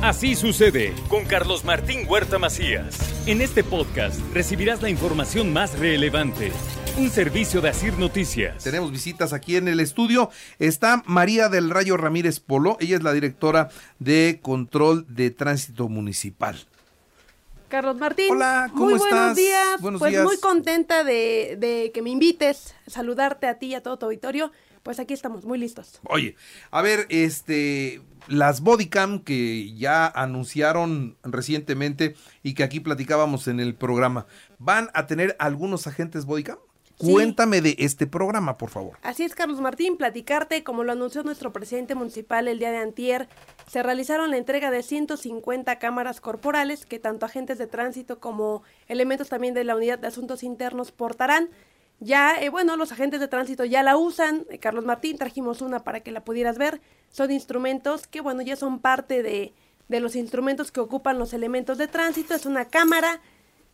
Así sucede con Carlos Martín Huerta Macías. En este podcast recibirás la información más relevante. Un servicio de Asir Noticias. Tenemos visitas aquí en el estudio. Está María del Rayo Ramírez Polo. Ella es la directora de Control de Tránsito Municipal. Carlos Martín. Hola, ¿cómo muy estás? buenos días. Buenos pues días. muy contenta de, de que me invites, saludarte a ti y a todo tu auditorio. Pues aquí estamos, muy listos. Oye, a ver, este, las bodycam que ya anunciaron recientemente y que aquí platicábamos en el programa, ¿van a tener algunos agentes bodycam? Sí. Cuéntame de este programa, por favor. Así es, Carlos Martín, platicarte, como lo anunció nuestro presidente municipal el día de antier, se realizaron la entrega de 150 cámaras corporales que tanto agentes de tránsito como elementos también de la unidad de asuntos internos portarán. Ya, eh, bueno, los agentes de tránsito ya la usan. Eh, Carlos Martín, trajimos una para que la pudieras ver. Son instrumentos que, bueno, ya son parte de, de los instrumentos que ocupan los elementos de tránsito. Es una cámara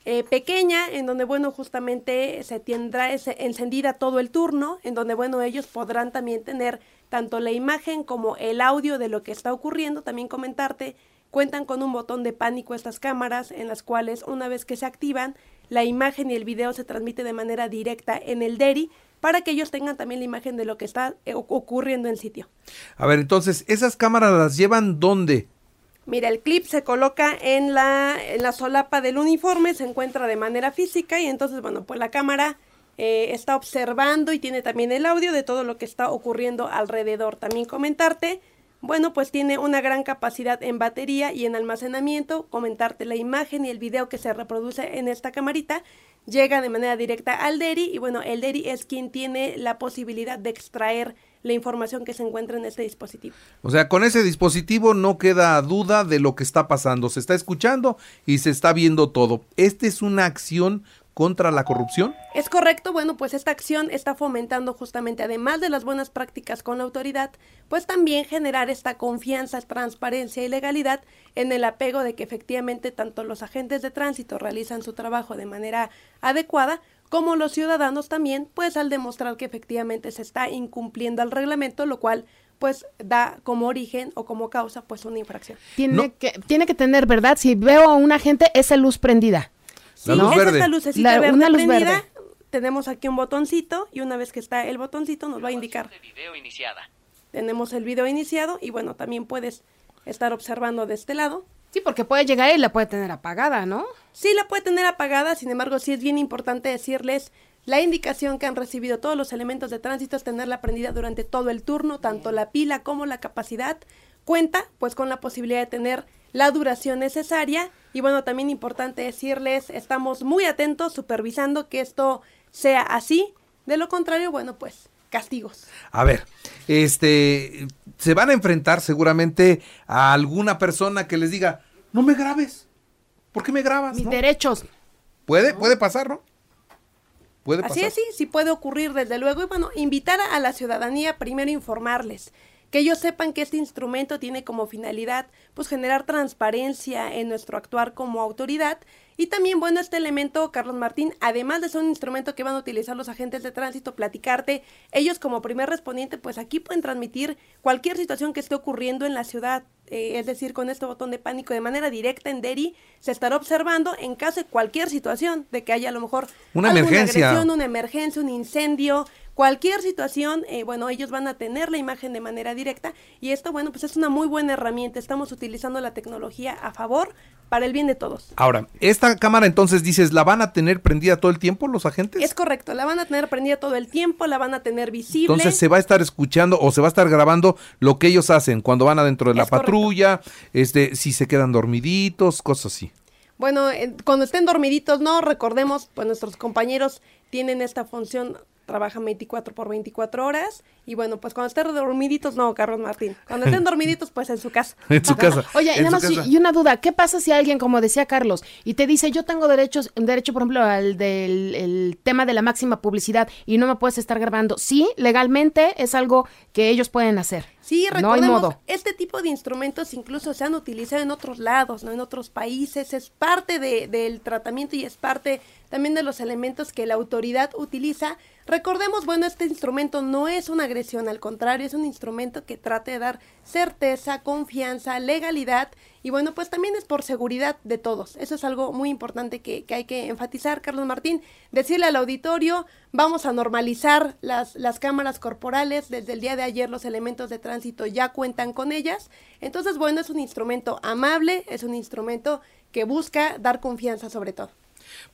eh, pequeña en donde, bueno, justamente se tendrá encendida todo el turno, en donde, bueno, ellos podrán también tener tanto la imagen como el audio de lo que está ocurriendo. También comentarte, cuentan con un botón de pánico estas cámaras, en las cuales una vez que se activan, la imagen y el video se transmite de manera directa en el DERI para que ellos tengan también la imagen de lo que está eh, oc- ocurriendo en sitio. A ver, entonces, ¿esas cámaras las llevan dónde? Mira, el clip se coloca en la, en la solapa del uniforme, se encuentra de manera física y entonces, bueno, pues la cámara eh, está observando y tiene también el audio de todo lo que está ocurriendo alrededor. También comentarte, bueno, pues tiene una gran capacidad en batería y en almacenamiento, comentarte la imagen y el video que se reproduce en esta camarita llega de manera directa al DERI y bueno, el DERI es quien tiene la posibilidad de extraer la información que se encuentra en este dispositivo. O sea, con ese dispositivo no queda duda de lo que está pasando. Se está escuchando y se está viendo todo. ¿Esta es una acción contra la corrupción? Es correcto, bueno, pues esta acción está fomentando justamente, además de las buenas prácticas con la autoridad, pues también generar esta confianza, transparencia y legalidad en el apego de que efectivamente tanto los agentes de tránsito realizan su trabajo de manera adecuada, como los ciudadanos también, pues al demostrar que efectivamente se está incumpliendo el reglamento, lo cual pues da como origen o como causa pues una infracción. Tiene, No. que, tiene que tener, ¿verdad? Si veo a un agente, esa luz prendida. La Sí, luz es verde. esta lucecita La- verde una luz prendida. verde. Tenemos aquí un botoncito y una vez que está el botoncito nos va a indicar. video iniciada. Tenemos el video iniciado y bueno, también puedes estar observando de este lado. Sí, porque puede llegar y la puede tener apagada, ¿no? Sí la puede tener apagada, sin embargo, sí es bien importante decirles la indicación que han recibido todos los elementos de tránsito es tenerla prendida durante todo el turno, tanto la pila como la capacidad. Cuenta pues con la posibilidad de tener la duración necesaria y bueno, también importante decirles, estamos muy atentos supervisando que esto sea así, de lo contrario, bueno, pues castigos. A ver, este, se van a enfrentar seguramente a alguna persona que les diga, no me grabes. ¿Por qué me grabas? Mis no? derechos. Puede, puede pasar, ¿no? Puede pasar. Así es, sí, sí puede ocurrir desde luego. Y bueno, invitar a la ciudadanía primero informarles, que ellos sepan que este instrumento tiene como finalidad pues generar transparencia en nuestro actuar como autoridad y también bueno este elemento Carlos Martín además de ser un instrumento que van a utilizar los agentes de tránsito platicarte ellos como primer respondiente pues aquí pueden transmitir cualquier situación que esté ocurriendo en la ciudad eh, es decir con este botón de pánico de manera directa en Deri se estará observando en caso de cualquier situación de que haya a lo mejor Una alguna emergencia. agresión, una emergencia, un incendio, cualquier situación, eh, bueno, ellos van a tener la imagen de manera directa y esto, bueno, pues es una muy buena herramienta. Estamos utilizando la tecnología a favor para el bien de todos. Ahora, esta cámara entonces dices, ¿la van a tener prendida todo el tiempo los agentes? Es correcto, la van a tener prendida todo el tiempo, la van a tener visible. Entonces se va a estar escuchando o se va a estar grabando lo que ellos hacen cuando van adentro de la Es correcto. patrulla, este, si se quedan dormiditos, cosas así. Bueno, eh, cuando estén dormiditos, no, recordemos, pues nuestros compañeros tienen esta función, trabajan 24 por 24 horas y bueno, pues cuando estén dormiditos, no, Carlos Martín. Cuando estén dormididitos, pues en su casa. En su casa. Oye, y nada más, y- una duda, ¿qué pasa si alguien, como decía Carlos, y te dice, yo tengo derechos, derecho, por ejemplo, al del el tema de la máxima publicidad y no me puedes estar grabando? Sí, legalmente es algo que ellos pueden hacer. Sí, No hay recordemos, modo. este tipo de instrumentos incluso se han utilizado en otros lados, ¿no? En otros países, es parte de- del tratamiento y es parte también de los elementos que la autoridad utiliza. Recordemos, bueno, este instrumento no es una agresión, al contrario, es un instrumento que trata de dar certeza, confianza, legalidad Y bueno, pues también es por seguridad de todos. Eso es algo muy importante que, que hay que enfatizar, Carlos Martín. Decirle al auditorio, vamos a normalizar las, las cámaras corporales. Desde el día de ayer los elementos de tránsito ya cuentan con ellas. Entonces, bueno, es un instrumento amable, es un instrumento que busca dar confianza sobre todo.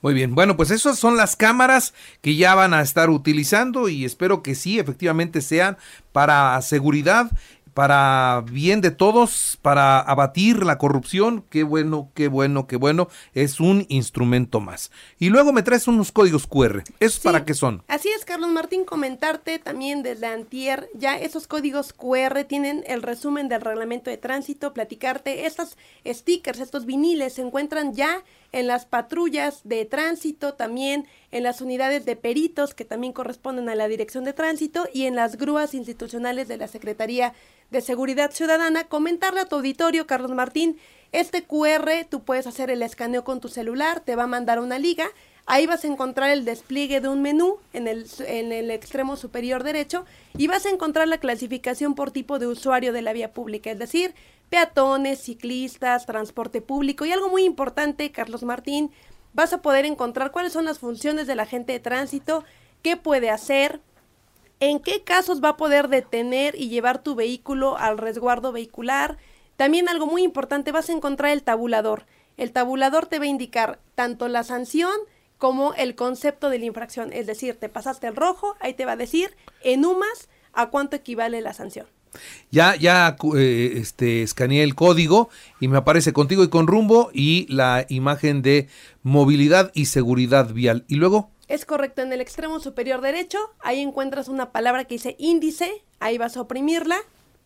Muy bien, bueno, pues esas son las cámaras que ya van a estar utilizando y espero que sí, efectivamente sean para seguridad para bien de todos, para abatir la corrupción. Qué bueno, qué bueno, qué bueno. Es un instrumento más. Y luego me traes unos códigos QR. ¿Esos para qué son? Así es, Carlos Martín, comentarte también desde Antier, ya esos códigos QR tienen el resumen del reglamento de tránsito, platicarte, estos stickers, estos viniles se encuentran ya en las patrullas de tránsito, también en las unidades de peritos que también corresponden a la Dirección de Tránsito y en las grúas institucionales de la Secretaría de Seguridad Ciudadana. Comentarle a tu auditorio, Carlos Martín, este QR tú puedes hacer el escaneo con tu celular, te va a mandar una liga. Ahí vas a encontrar el despliegue de un menú en el, en el extremo superior derecho y vas a encontrar la clasificación por tipo de usuario de la vía pública, es decir, peatones, ciclistas, transporte público y algo muy importante, Carlos Martín, vas a poder encontrar cuáles son las funciones del agente de tránsito, qué puede hacer, en qué casos va a poder detener y llevar tu vehículo al resguardo vehicular. También algo muy importante, vas a encontrar el tabulador. El tabulador te va a indicar tanto la sanción como el concepto de la infracción. Es decir, te pasaste el rojo, ahí te va a decir en UMAS a cuánto equivale la sanción. Ya, ya eh, este, escaneé el código y me aparece contigo y con rumbo y la imagen de movilidad y seguridad vial. ¿Y luego? Es correcto, en el extremo superior derecho, ahí encuentras una palabra que dice índice, ahí vas a oprimirla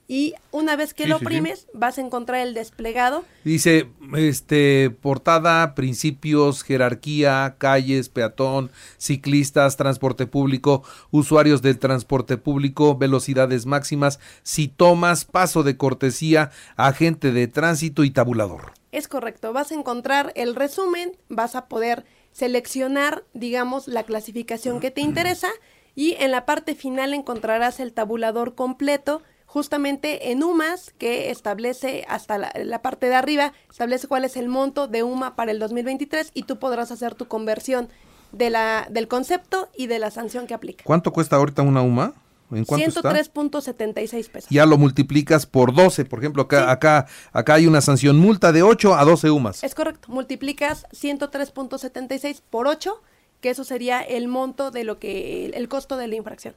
y una vez que lo oprimes vas a encontrar el desplegado. Dice, este, portada, principios, jerarquía, calles, peatón, ciclistas, transporte público, usuarios del transporte público, velocidades máximas, si tomas, paso de cortesía, agente de tránsito y tabulador. Es correcto, vas a encontrar el resumen, vas a poder seleccionar, digamos, la clasificación que te interesa y en la parte final encontrarás el tabulador completo justamente en UMAS, que establece hasta la, parte de arriba, establece cuál es el monto de UMA para el 2023 y tú podrás hacer tu conversión de la, del concepto y de la sanción que aplica. ¿Cuánto cuesta ahorita una UMA? ¿En 103.76 pesos. Ya lo multiplicas por 12, por ejemplo, acá, acá, acá hay una sanción multa de 8 a 12 UMAS. Es correcto, multiplicas 103.76 por 8, que eso sería el monto de lo que, el costo de la infracción.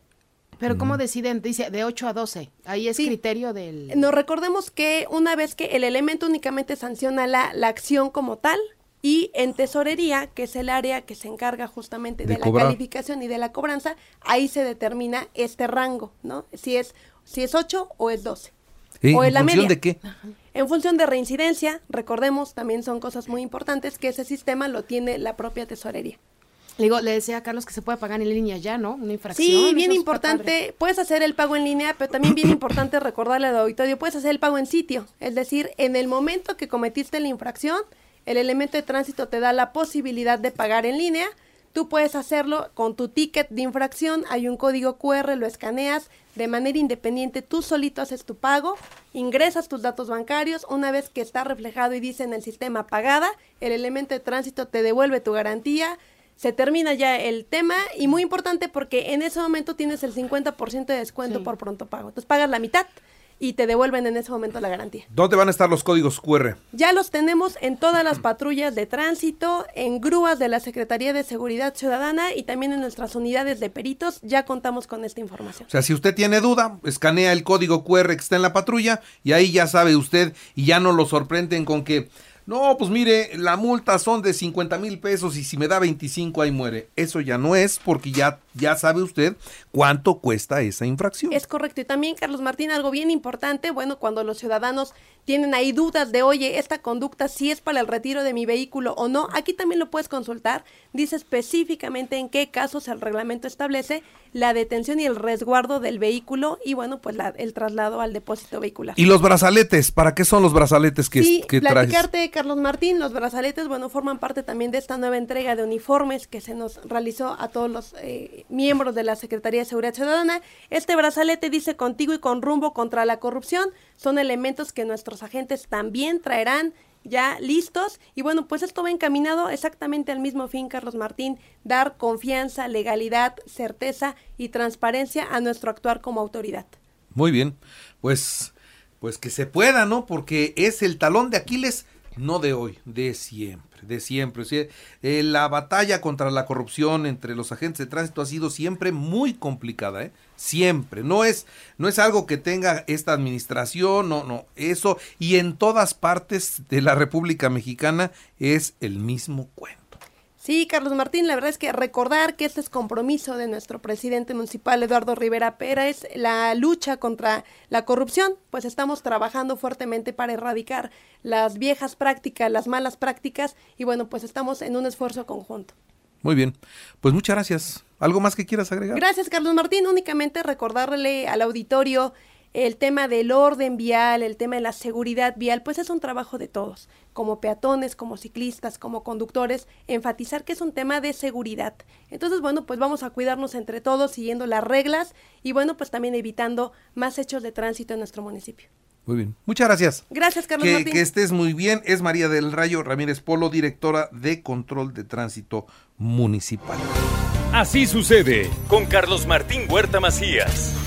Pero ¿cómo deciden? Dice de 8 a 12. Ahí es criterio del... Nos recordemos que una vez que el elemento únicamente sanciona la, la acción como tal, y en tesorería, que es el área que se encarga justamente de, la calificación y de la cobranza, ahí se determina este rango, ¿no? Si es, si es 8 o es 12. o ¿En función de qué? En función de reincidencia, recordemos, también son cosas muy importantes que ese sistema lo tiene la propia tesorería. Le digo, le decía a Carlos que se puede pagar en línea ya, ¿no? Una infracción. Sí, bien importante. Puedes hacer el pago en línea, pero también bien importante recordarle al auditorio, puedes hacer el pago en sitio. Es decir, en el momento que cometiste la infracción, el elemento de tránsito te da la posibilidad de pagar en línea. Tú puedes hacerlo con tu ticket de infracción, hay un código QR, lo escaneas. De manera independiente, tú solito haces tu pago, ingresas tus datos bancarios, una vez que está reflejado y dice en el sistema pagada, el elemento de tránsito te devuelve tu garantía, se termina ya el tema y muy importante porque en ese momento tienes el 50% de descuento por pronto pago. Entonces pagas la mitad y te devuelven en ese momento la garantía. ¿Dónde van a estar los códigos QR? Ya los tenemos en todas las patrullas de tránsito, en grúas de la Secretaría de Seguridad Ciudadana y también en nuestras unidades de peritos. Ya contamos con esta información. O sea, si usted tiene duda, escanea el código QR que está en la patrulla y ahí ya sabe usted y ya no lo sorprenden con que no, pues mire, la multa son de 50 mil pesos y si me da 25 ahí muere. Eso ya no es porque ya, ya sabe usted cuánto cuesta esa infracción. Es correcto. Y también, Carlos Martín, algo bien importante, bueno, cuando los ciudadanos tienen ahí dudas de, oye, esta conducta si es para el retiro de mi vehículo o no, aquí también lo puedes consultar. Dice específicamente en qué casos el reglamento establece la detención y el resguardo del vehículo y, bueno, pues la, el traslado al depósito vehicular. ¿Y los brazaletes? ¿Para qué son los brazaletes que, sí, que Carlos Martín, los brazaletes, bueno, forman parte también de esta nueva entrega de uniformes que se nos realizó a todos los eh, miembros de la Secretaría de Seguridad Ciudadana. Este brazalete dice contigo y con rumbo contra la corrupción. Son elementos que nuestros agentes también traerán ya listos. Y bueno, pues esto va encaminado exactamente al mismo fin, Carlos Martín, dar confianza, legalidad, certeza y transparencia a nuestro actuar como autoridad. Muy bien, pues, pues que se pueda, ¿no? Porque es el talón de Aquiles, no de hoy, de siempre, de siempre. Eh, la batalla contra la corrupción entre los agentes de tránsito ha sido siempre muy complicada, ¿eh? Siempre. No es, no es algo que tenga esta administración, no, no. Eso, y en todas partes de la República Mexicana es el mismo cuento. Sí, Carlos Martín, la verdad es que recordar que este es compromiso de nuestro presidente municipal Eduardo Rivera Pérez, la lucha contra la corrupción, pues estamos trabajando fuertemente para erradicar las viejas prácticas, las malas prácticas y bueno, pues estamos en un esfuerzo conjunto. Muy bien, pues muchas gracias. ¿Algo más que quieras agregar? Gracias, Carlos Martín. Únicamente recordarle al auditorio el tema del orden vial, el tema de la seguridad vial, pues es un trabajo de todos, como peatones, como ciclistas, como conductores, enfatizar que es un tema de seguridad. Entonces, bueno, pues vamos a cuidarnos entre todos siguiendo las reglas y bueno, pues también evitando más hechos de tránsito en nuestro municipio. Muy bien. Muchas gracias. Gracias, Carlos que, Martín. Que estés muy bien. Es María del Rayo Ramírez Polo, directora de Control de Tránsito Municipal. Así sucede con Carlos Martín Huerta Macías.